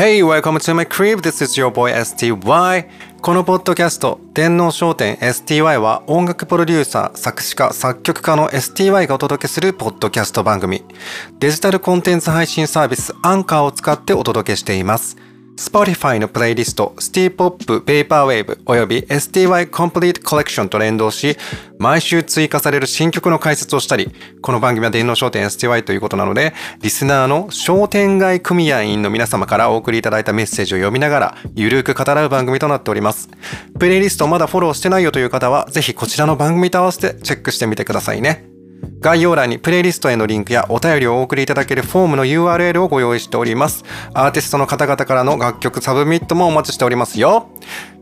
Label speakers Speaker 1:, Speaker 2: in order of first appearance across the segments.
Speaker 1: Hey, welcome to my crib. This is your boy STY. このポッドキャスト、電脳商店 STY は音楽プロデューサー、作詞家、作曲家の STY がお届けするポッドキャスト番組。デジタルコンテンツ配信サービスアンカーを使ってお届けしています。Spotify のプレイリスト STPOP Vaporwave および STY Complete Collection と連動し、毎週追加される新曲の解説をしたり、この番組は電脳商店 STY ということなので、リスナーの商店街組合員の皆様からお送りいただいたメッセージを読みながら、ゆるく語らう番組となっております。プレイリストまだフォローしてないよという方は、ぜひこちらの番組と合わせてチェックしてみてくださいね。概要欄にプレイリストへのリンクやお便りをお送りいただけるフォームの URL をご用意しております。アーティストの方々からの楽曲サブミットもお待ちしておりますよ。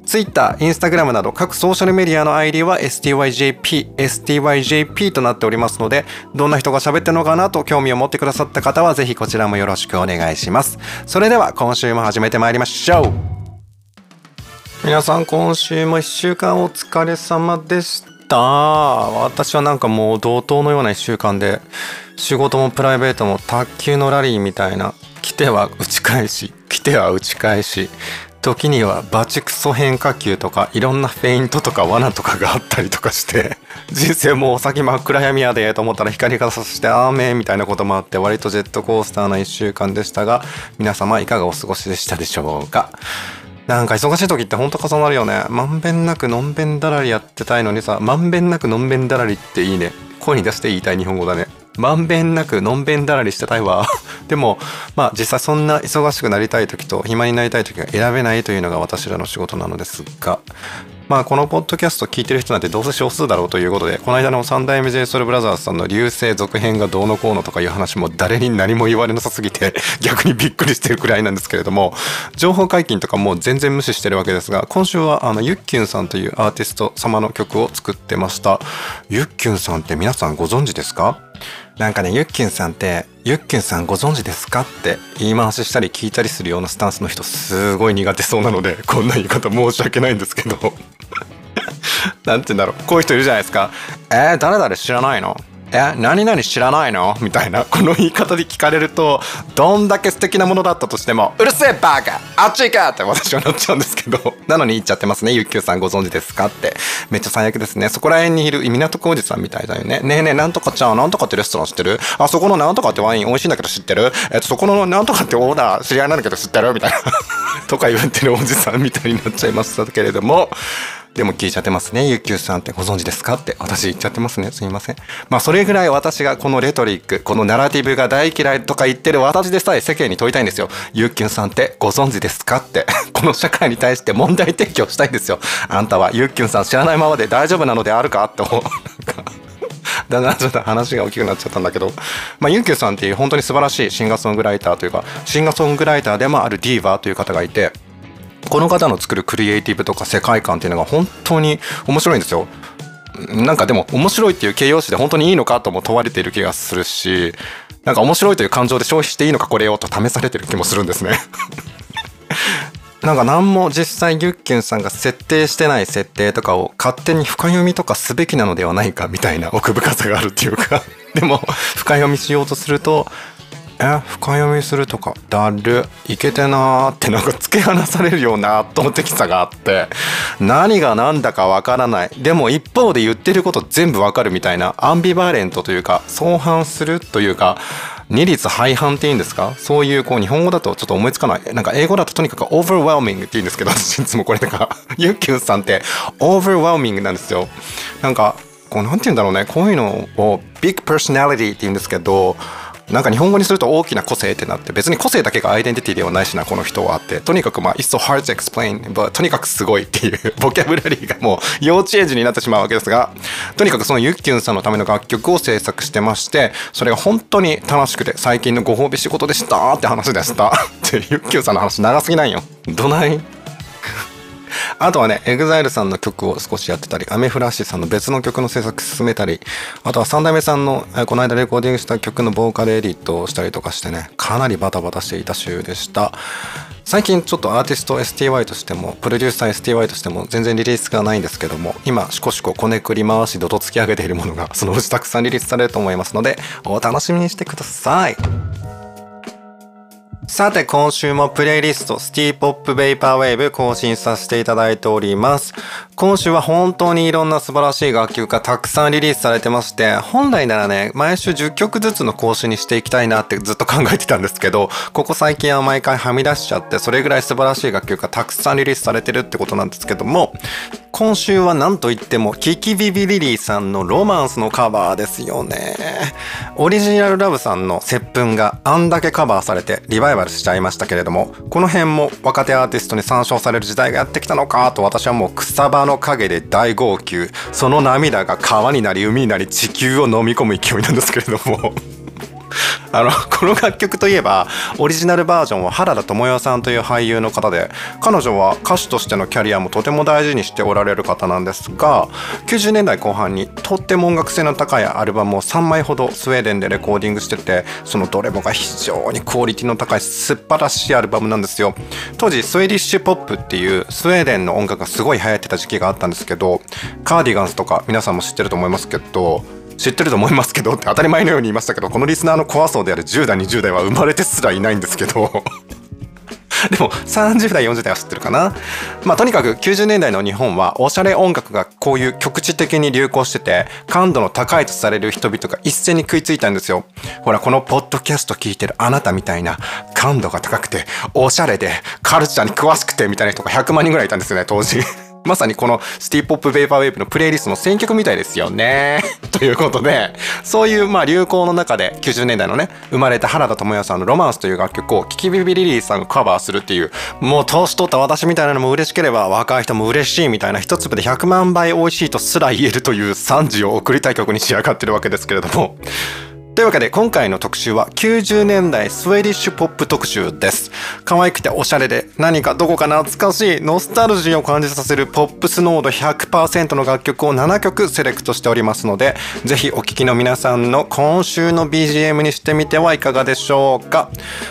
Speaker 1: Twitter、Instagram など各ソーシャルメディアの ID は STYJP、STYJP となっておりますので、どんな人が喋ってるのかなと興味を持ってくださった方はぜひこちらもよろしくお願いします。それでは今週も始めてまいりましょう。皆さん今週も1週間お疲れ様でした。私はなんかもう同等のような1週間で仕事もプライベートも卓球のラリーみたいな来ては打ち返し来ては打ち返し時にはバチクソ変化球とかいろんなフェイントとか罠とかがあったりとかして人生もうお先真っ暗闇やでと思ったら光がさしてアーメンみたいなこともあって割とジェットコースターな1週間でしたが皆様いかがお過ごしでしたでしょうか？なんか忙しい時ってほんと重なるよね。まんべんなくのんべんだらりやってたいのにさ、まんべんなくのんべんだらりっていいね。声に出して言いたい日本語だね。まんべんなくのんべんだらりしてたいわ。でも、まあ実際そんな忙しくなりたい時と暇になりたい時が選べないというのが私らの仕事なのですが、まあこのポッドキャスト聞いてる人なんてどうせ少数だろうということでこの間の三代目 JSOUL BROTHERS さんの流星続編がどうのこうのとかいう話も誰に何も言われなさすぎて 逆にびっくりしてるくらいなんですけれども情報解禁とかもう全然無視してるわけですが今週はあのユッキュンさんというアーティスト様の曲を作ってました。ユッキュンさんって皆さんご存知ですか？なんかね、ユッキュンさんって、ユッケンさんご存知ですかって言い回ししたり聞いたりするようなスタンスの人すごい苦手そうなので、こんな言い方申し訳ないんですけど。なんて言うんだろう。こういう人いるじゃないですか。えー、誰々知らないの？え何々知らないの？みたいなこの言い方で聞かれるとどんだけ素敵なものだったとしてもうるせえバーカ！あっち行かって私はなっちゃうんですけど なのに言っちゃってますね。ゆっきゅうさんご存知ですか？って。めっちゃ最悪ですね。そこら辺にいる港区おじさんみたいだよね。ねえねえなんとかちゃんなんとかってレストラン知ってる？あそこのなんとかってワイン美味しいんだけど知ってる？えっとそこのなんとかってオーダー知り合いなんだけど知ってる？みたいな。とか言ってるおじさんみたいになっちゃいましたけれども。でも聞いちゃってますね。ゆきゅうさんってご存知ですか？って私言っちゃってますね。すみません。まあそれぐらい私がこのレトリック、このナラティブが大嫌いとか言ってる私でさえ世間に問いたいんですよ。ゆっきゅうさんってご存知ですか？って。この社会に対して問題提起をしたいんですよ。あんたはゆっきゅうさん知らないままで大丈夫なのであるか？って思う。だんだんちょっと話が大きくなっちゃったんだけど、まあ、ユンキューさんっていう本当に素晴らしいシンガーソングライターというか、シンガーソングライターでもあるディーバーという方がいて、この方の作るクリエイティブとか世界観っていうのが本当に面白いんですよ。なんかでも面白いっていう形容詞で本当にいいのかとも問われている気がするしなんか面白いという感情で消費していいのかこれをと試されてる気もするんですね なんか何も実際ユッキュンさんが設定してない設定とかを勝手に深読みとかすべきなのではないかみたいな奥深さがあるっていうかでも深読みしようとするとえ深読みするとかだるいけてなーってなんか突き放されるような圧倒的さがあって何が何だかわからないでも一方で言ってること全部わかるみたいなアンビバレントというか相反するというか二律背反っていいんですか？そういうこう日本語だとちょっと思いつかない。なんか英語だととにかく overwhelming って言うんですけど、私いつもこれとか、ユッキュンさんって overwhelming なんですよ。なんか、こうなんて言うんだろうね。こういうのを big personality って言うんですけど、なんか日本語にすると大きな個性ってなって別に個性だけがアイデンティティではないしなこの人はって。とにかくまあ It's so hard to explain but とにかくすごいっていうボキャブラリーがもう幼稚園児になってしまうわけですがとにかくそのユッキュンさんのための楽曲を制作してましてそれが本当に楽しくて最近のご褒美仕事でしたって話でした。ってユッキュンさんの話長すぎないよ。どない？あとはね、EXILE さんの曲を少しやってたり、アメフラッシュさんの別の曲の制作進めたり、あとは三代目さんのこの間レコーディングした曲のボーカルエディットをしたりとかしてね、かなりバタバタしていた週でした。最近ちょっとアーティスト STY としてもプロデューサー STY としても全然リリースがないんですけども今しこしここねくり回しどと突き上げているものがそのうちたくさんリリースされると思いますのでお楽しみにしてくださいさて今週もプレイリストシティーポップベイパーウェーブ更新させていただいております。今週は本当にいろんな素晴らしい楽曲がたくさんリリースされてまして本来ならね毎週10曲ずつの更新にしていきたいなってずっと考えてたんですけどここ最近は毎回はみ出しちゃってそれぐらい素晴らしい楽曲がたくさんリリースされてるってことなんですけども今週は何といってもキキビビリリーさんのロマンスのカバーですよね。オリジナルラブさんの接吻があんだけカバーされてリバイバルしちゃいましたけれどもこの辺も若手アーティストに参照される時代がやってきたのかと私はもう草場の陰で大号泣。その涙が川になり海になり地球を飲み込む勢いなんですけれども。あの この楽曲といえばオリジナルバージョンは原田知世さんという俳優の方で彼女は歌手としてのキャリアもとても大事にしておられる方なんですが90年代後半にとっても音楽性の高いアルバムを3枚ほどスウェーデンでレコーディングしててそのどれもが非常にクオリティの高い素晴らしいアルバムなんですよ。当時スウェディッシュポップっていうスウェーデンの音楽がすごい流行ってた時期があったんですけどカーディガンスとか皆さんも知ってると思いますけど知ってると思いますけどって当たり前のように言いましたけどこのリスナーのコア層である10代20代は生まれてすらいないんですけど。でも30代40代は知ってるかな？まあとにかく90年代の日本はおしゃれ音楽がこういう局地的に流行してて感度の高いとされる人々が一斉に食いついたんですよ。ほらこのポッドキャスト聞いてるあなたみたいな感度が高くておしゃれでカルチャーに詳しくてみたいな人が100万人ぐらいいたんですよね当時。まさにこのシティポップベーパーウェーブのプレイリストの選曲みたいですよね。ということで、そういうまあ流行の中で90年代のね、生まれた原田知世さんのロマンスという楽曲をキキビビリリーさんがカバーするっていう、もう年取った私みたいなのも嬉しければ若い人も嬉しいみたいな一粒で100万倍美味しいとすら言えるという賛辞を送りたい曲に仕上がってるわけですけれども、というわけで今回の特集は90年代スウェディッシュポップ特集です。可愛くておしゃれで何かどこか懐かしいノスタルジーを感じさせるポップス濃度100%の楽曲を7曲セレクトしておりますのでぜひお聴きの皆さんの今週の BGM にしてみてはいかがでしょうか。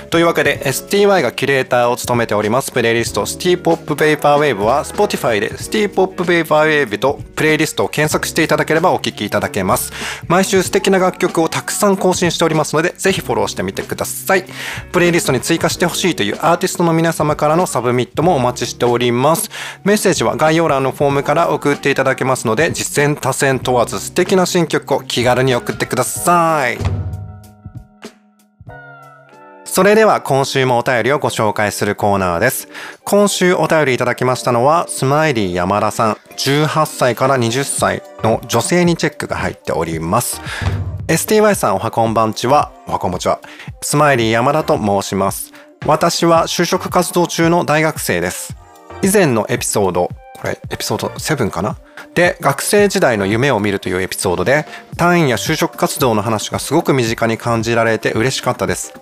Speaker 1: というわけで STY がキュレーターを務めておりますプレイリストシティーポップベイパーウェーブは Spotify でシティーポップベイパーウェーブとプレイリストを検索していただければお聴きいただけます。毎週素敵な楽曲をたくさん更新しておりますので、ぜひフォローしてみてください。プレイリストに追加してほしいというアーティストの皆様からのサブミットもお待ちしております。メッセージは概要欄のフォームから送っていただけますので、自薦他薦問わず素敵な新曲を気軽に送ってください。それでは今週もお便りをご紹介するコーナーです。今週お便りいただきましたのは、スマイリー山田さん、18歳から20歳の女性にチェックが入っております。STY さんおはこんばんちは、おはこんばんちは。スマイリー山田と申します。私は就職活動中の大学生です。以前のエピソード、これエピソード7かな？で、学生時代の夢を見るというエピソードで、単位や就職活動の話がすごく身近に感じられて嬉しかったです。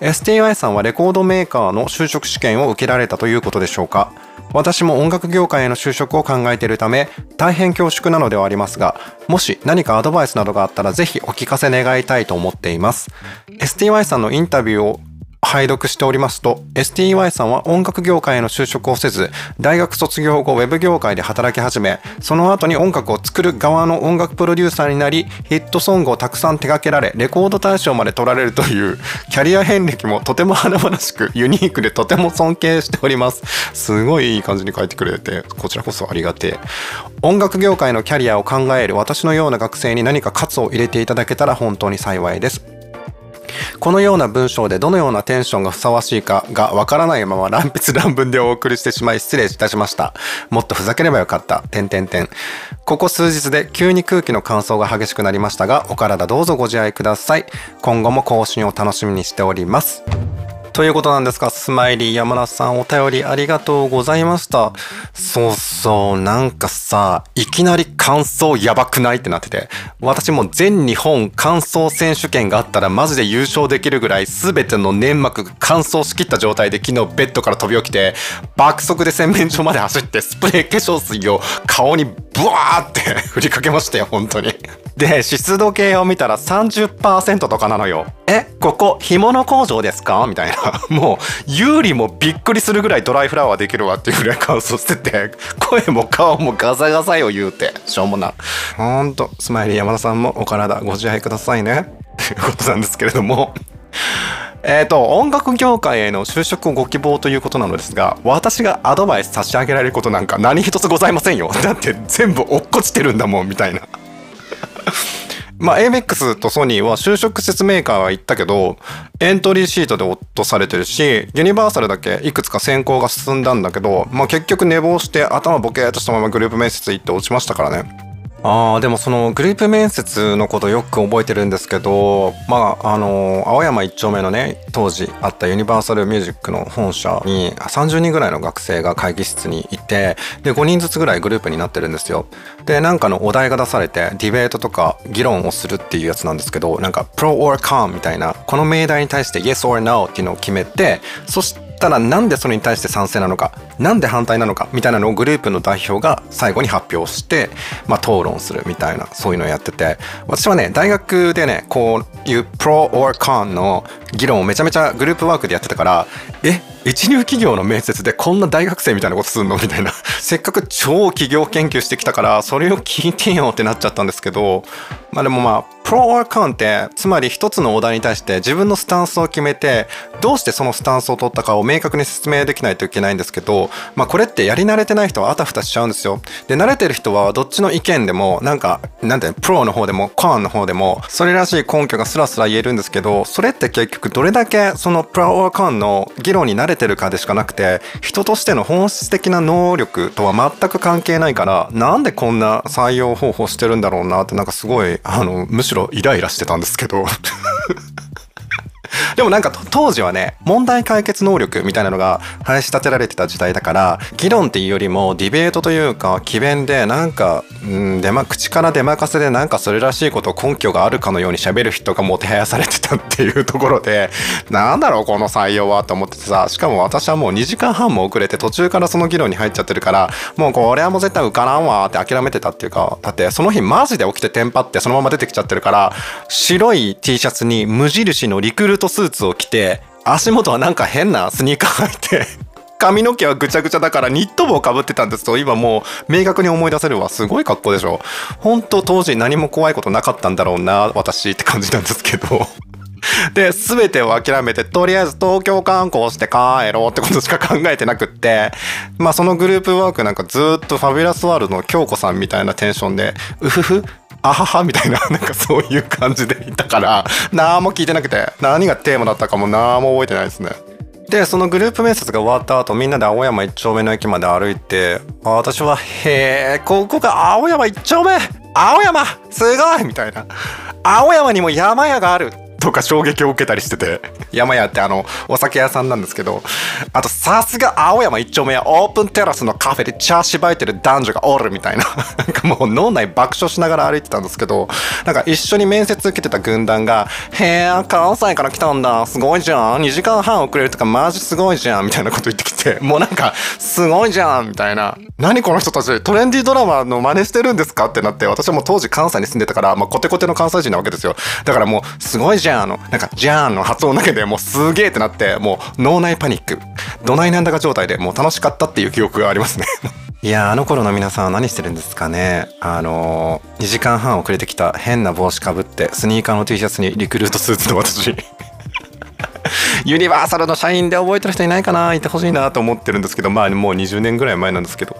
Speaker 1: STY さんはレコードメーカーの就職試験を受けられたということでしょうか？私も音楽業界への就職を考えているため大変恐縮なのではありますがもし何かアドバイスなどがあったらぜひお聞かせ願いたいと思っています。STY さんのインタビューを拝読しておりますと STY さんは音楽業界への就職をせず大学卒業後ウェブ業界で働き始めその後に音楽を作る側の音楽プロデューサーになりヒットソングをたくさん手掛けられレコード大賞まで取られるというキャリア遍歴もとても華々しくユニークでとても尊敬しております。すごいいい感じに書いてくれてこちらこそありがてえ。音楽業界のキャリアを考える私のような学生に何か喝を入れていただけたら本当に幸いです。このような文章でどのようなテンションがふさわしいかがわからないまま乱筆乱文でお送りしてしまい失礼いたしました。もっとふざければよかった。点点点。ここ数日で急に空気の乾燥が激しくなりましたが、お体どうぞご自愛ください。今後も更新を楽しみにしております。ということなんですが、スマイリー山田さんお便りありがとうございました。そうそう、なんかさ、いきなり感想やばくないってなってて、私も全日本感想選手権があったらマジで優勝できるぐらい全ての粘膜が乾燥しきった状態で昨日ベッドから飛び起きて、爆速で洗面所まで走ってスプレー化粧水を顔にブワーって振りかけましたよ、本当に。で、湿度計を見たら30%とかなのよ。え、ここ、干物工場ですか？みたいな。もう、有利もびっくりするぐらいドライフラワーできるわっていうぐらい乾燥してて、声も顔もガサガサよ言うて、しょうもな。ほんと、スマイリー山田さんもお体ご自愛くださいね。ということなんですけれども。えっ、と音楽業界への就職をご希望ということなのですが私がアドバイス差し上げられることなんか何一つございませんよだって全部落っこちてるんだもんみたいなまあ AMX とソニーは就職説明会は行ったけどエントリーシートで落とされてるしユニバーサルだけいくつか選考が進んだんだけど、まあ、結局寝坊して頭ボケーっとしたままグループ面接行って落ちましたからね。あーでもそのグループ面接のことよく覚えてるんですけどまああの青山一丁目のね当時あったユニバーサルミュージックの本社に30人ぐらいの学生が会議室にいてで5人ずつぐらいグループになってるんですよ。でなんかのお題が出されてディベートとか議論をするっていうやつなんですけどなんか Pro or Con みたいなこの命題に対して Yes or No っていうのを決めてそしてたらなんでそれに対して賛成なのかなんで反対なのかみたいなのをグループの代表が最後に発表して、まあ、討論するみたいなそういうのをやってて私はね大学でねこういうプロ or con の議論をめちゃめちゃグループワークでやってたからえ一流企業の面接でこんな大学生みたいなことすんの？みたいな。せっかく超企業研究してきたからそれを聞いてよってなっちゃったんですけどまあでもまあプロ or con ってつまり一つのお題に対して自分のスタンスを決めてどうしてそのスタンスを取ったかを明確に説明できないといけないんですけどまあこれってやり慣れてない人はあたふたしちゃうんですよ。で慣れてる人はどっちの意見でもなんかなんてプロの方でもコンの方でもそれらしい根拠がスラスラ言えるんですけどそれって結局どれだけそのプロ or con の議論に慣れてるかでしかなくて人としての本質的な能力とは全く関係ないからなんでこんな採用方法してるんだろうなってなんかすごいあのむしろイライラしてたんですけど。でもなんか当時はね問題解決能力みたいなのが林立てられてた時代だから議論っていうよりもディベートというか詭弁でなんか、うん出ま、口から出任せでなんかそれらしいこと根拠があるかのように喋る人がもてはやされてたっていうところでなんだろうこの採用はと思っててさしかも私はもう2時間半も遅れて途中からその議論に入っちゃってるからもうこれはもう絶対受からんわって諦めてたっていうかだってその日マジで起きてテンパってそのまま出てきちゃってるから白い T シャツに無印のリクルートスーツを着て足元はなんか変なスニーカー履いて 髪の毛はぐちゃぐちゃだからニット帽をかぶってたんですと今もう明確に思い出せるわ。すごい格好でしょ。本当当時何も怖いことなかったんだろうな私って感じなんですけど。で全てを諦めてとりあえず東京観光して帰ろうってことしか考えてなくってまあそのグループワークなんかずっとファビュラスワールドの京子さんみたいなテンションでうふふあははみたいな なんかそういう感じでいたから何も聞いてなくて何がテーマだったかも何も覚えてないですねでそのグループ面接が終わった後みんなで青山一丁目の駅まで歩いて私は「へえここが青山一丁目？青山？すごい!」みたいな「青山にも山屋がある!」とか衝撃を受けたりしてて。山屋ってあのお酒屋さんなんですけどあとさすが青山一丁目やオープンテラスのカフェで茶しばいてる男女がおるみたいな。なんかもう脳内爆笑しながら歩いてたんですけどなんか一緒に面接受けてた軍団が「へえ関西から来たんだすごいじゃん2時間半遅れるとかマジすごいじゃん」みたいなこと言ってきてもうなんか「すごいじゃん」みたいな「何この人たちトレンディードラマの真似してるんですか?」ってなって私はもう当時関西に住んでたから、まあ、コテコテの関西人なわけですよ。だからもう「すごいじゃん」のなんか「ジャーン」の発音だけでもうすげえってなってもう脳内パニック。どないなんだか状態でもう楽しかったっていう記憶がありますね。いやあの頃の皆さんは何してるんですかね。あのー、2時間半遅れてきた変な帽子かぶってスニーカーの T シャツにリクルートスーツの私。ユニバーサルの社員で覚えてる人いないかないてほしいなと思ってるんですけどまあもう20年ぐらい前なんですけど。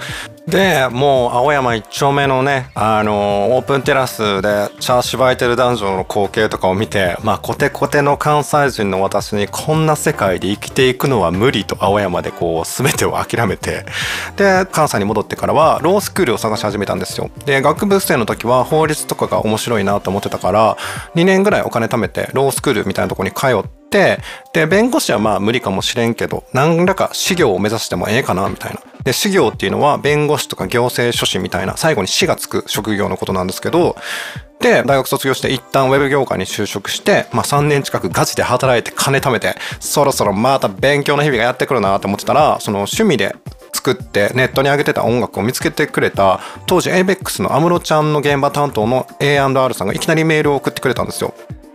Speaker 1: でもう青山一丁目のねあのオープンテラスで茶しばいてる男女の光景とかを見てまあコテコテの関西人の私にこんな世界で生きていくのは無理と青山でこう全てを諦めて。で関西に戻ってからはロースクールを探し始めたんですよ。で学部生の時は法律とかが面白いなと思ってたから2年ぐらいお金貯めてロースクールみたいなとこに通ってで弁護士はまあ無理かもしれんけど何らか修行を目指してもええかなみたいな。で修行っていうのは弁護士とか行政書士みたいな最後に死がつく職業のことなんですけどで大学卒業して一旦ウェブ業界に就職して、まあ、3年近くガチで働いて金貯めてそろそろまた勉強の日々がやってくるなと思ってたらその趣味で作ってネットに上げてた音楽を見つけてくれた当時 ABEX の安室ちゃんの現場担当の A&R さんがいきなりメールを送ってくれたんですよ。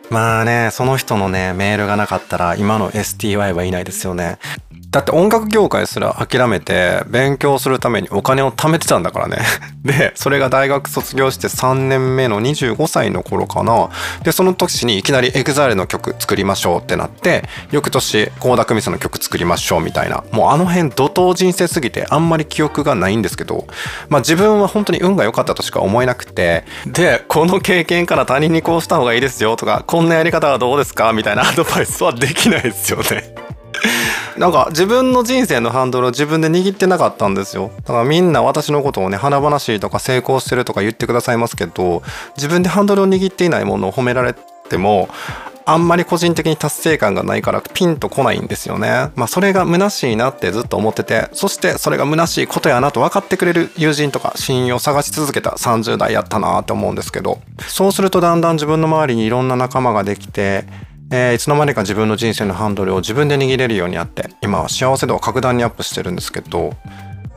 Speaker 1: まあね、その人のね、メールがなかったら今の STY はいないですよね。だって音楽業界すら諦めて勉強するためにお金を貯めてたんだからね。でそれが大学卒業して3年目の25歳の頃かな。でその年にいきなり EXILE の曲作りましょうってなって翌年倖田來未さんの曲作りましょうみたいな。もうあの辺怒涛人生すぎてあんまり記憶がないんですけど。まあ自分は本当に運が良かったとしか思えなくて。でこの経験から他人にこうした方がいいですよとかこんなやり方はどうですかみたいなアドバイスはできないですよね。なんか自分の人生のハンドルを自分で握ってなかったんですよだからみんな私のことをね華々しいとか成功してるとか言ってくださいますけど自分でハンドルを握っていないものを褒められてもあんまり個人的に達成感がないからピンとこないんですよね。まあそれが虚しいなってずっと思ってて、そしてそれが虚しいことやなと分かってくれる友人とか親友を探し続けた30代やったなって思うんですけど、そうするとだんだん自分の周りにいろんな仲間ができて、えー、いつの間にか自分の人生のハンドルを自分で握れるようになって今は幸せ度を格段にアップしてるんですけど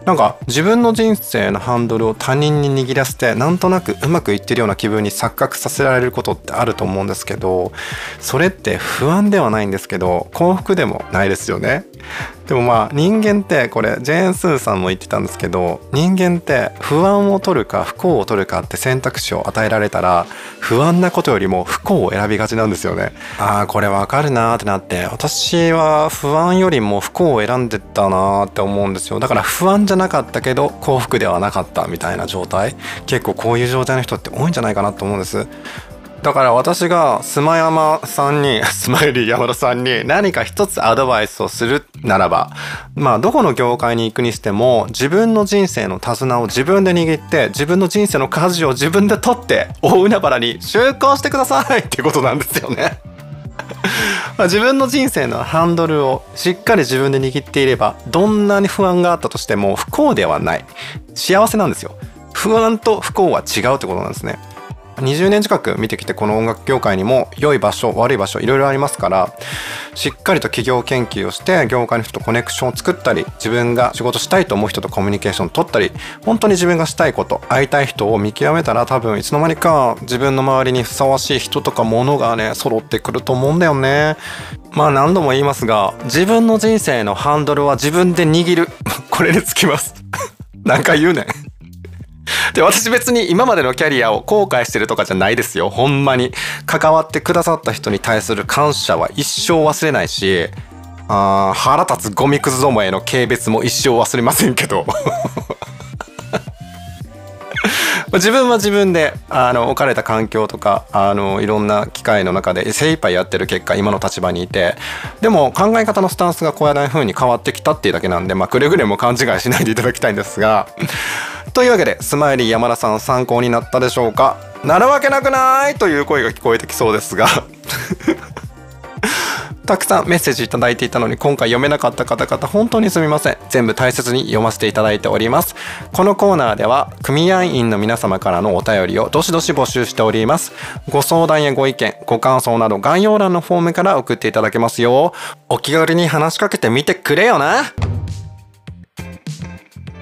Speaker 1: なんか自分の人生のハンドルを他人に握らせてなんとなくうまくいってるような気分に錯覚させられることってあると思うんですけどそれって不安ではないんですけど幸福でもないですよね。でもまあ人間ってこれジェーン・スーさんも言ってたんですけど人間って不安を取るか不幸を取るかって選択肢を与えられたら不安なことよりも不幸を選びがちなんですよね。ああこれわかるなーってなって私は不安よりも不幸を選んでたなーって思うんですよ。だから不安じゃなかったけど幸福ではなかったみたいな状態。結構こういう状態の人って多いんじゃないかなと思うんです。だから私がスマヤマさんに、スマイリー山田さんに何か一つアドバイスをするならば、まあどこの業界に行くにしても自分の人生の手綱を自分で握って自分の人生の舵を自分で取って大海原に就航してください ってことなんですよね。自分の人生のハンドルをしっかり自分で握っていればどんなに不安があったとしても不幸ではない。幸せなんですよ。不安と不幸は違うってことなんですね。20年近く見てきてこの音楽業界にも良い場所悪い場所いろいろありますからしっかりと企業研究をして業界の人とコネクションを作ったり自分が仕事したいと思う人とコミュニケーションを取ったり本当に自分がしたいこと会いたい人を見極めたら多分いつの間にか自分の周りにふさわしい人とか物がね揃ってくると思うんだよね。まあ何度も言いますが自分の人生のハンドルは自分で握る。これにつきます。何回言うねん。で、私別に今までのキャリアを後悔してるとかじゃないですよ。ほんまに。関わってくださった人に対する感謝は一生忘れないし、あ腹立つゴミくずどもへの軽蔑も一生忘れませんけど。自分は自分であの置かれた環境とかあのいろんな機会の中で精一杯やってる結果今の立場にいてでも考え方のスタンスがこうやらない風に変わってきたっていうだけなんで、まあ、くれぐれも勘違いしないでいただきたいんですがというわけでスマイリー山田さん参考になったでしょうか？なるわけなくない？という声が聞こえてきそうですが。たくさんメッセージいただいていたのに今回読めなかった方々本当にすみません。全部大切に読ませていただいております。このコーナーでは組合員の皆様からのお便りをどしどし募集しております。ご相談やご意見ご感想など概要欄のフォームから送っていただけますよ。お気軽に話しかけてみてくれよな。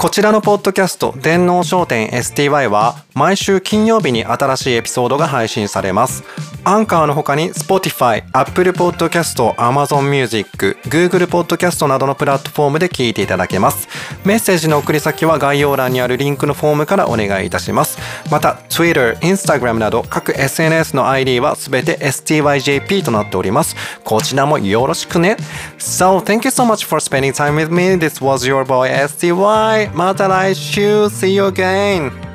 Speaker 1: こちらのポッドキャスト電脳商店 STY は毎週金曜日に新しいエピソードが配信されます。アンカーの他に Spotify、Apple Podcast、Amazon Music、Google Podcast などのプラットフォームで聞いていただけますメッセージの送り先は概要欄にあるリンクのフォームからお願いいたしますまた Twitter、Instagram など各 SNS の ID はすべて STYJP となっておりますこちらもよろしくね So thank you so much for spending time with me This was your boy STY また来週 See you again!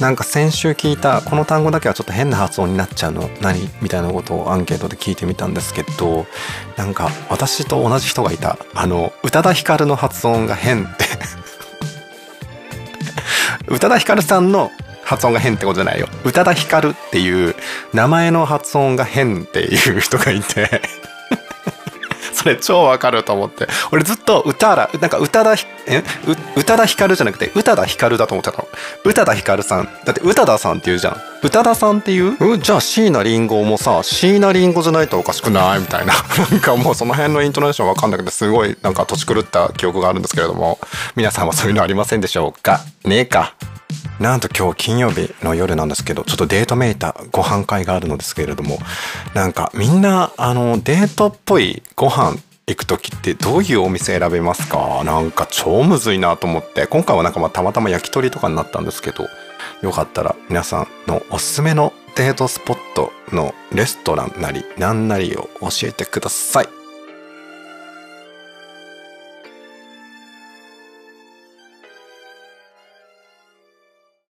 Speaker 1: なんか先週聞いたこの単語だけはちょっと変な発音になっちゃうの何？みたいなことをアンケートで聞いてみたんですけどなんか私と同じ人がいた。あの宇多田ヒカルの発音が変って。宇多田ヒカルさんの発音が変ってことじゃないよ。宇多田ヒカルっていう名前の発音が変っていう人がいて。れ超わかると思って。俺ずっと歌らなんか歌田え？宇多田ヒカルじゃなくて宇多田ヒカルだと思ってたの。宇多田ヒカルさん。だって宇多田さんって言うじゃん。宇多田さんっていう？うんじゃあ椎名林檎もさ椎名林檎じゃないとおかしくないみたいな。なんかもうその辺のイントネーションわかんなくてすごいなんか土地狂った記憶があるんですけれども。皆さんはそういうのありませんでしょうか？ねえか。なんと今日金曜日の夜なんですけどちょっとデートめいたご飯会があるのですけれどもなんかみんなあのデートっぽいご飯行く時ってどういうお店選べますか？なんか超むずいなと思って今回はなんかまあたまたま焼き鳥とかになったんですけどよかったら皆さんのおすすめのデートスポットのレストランなりなんなりを教えてください。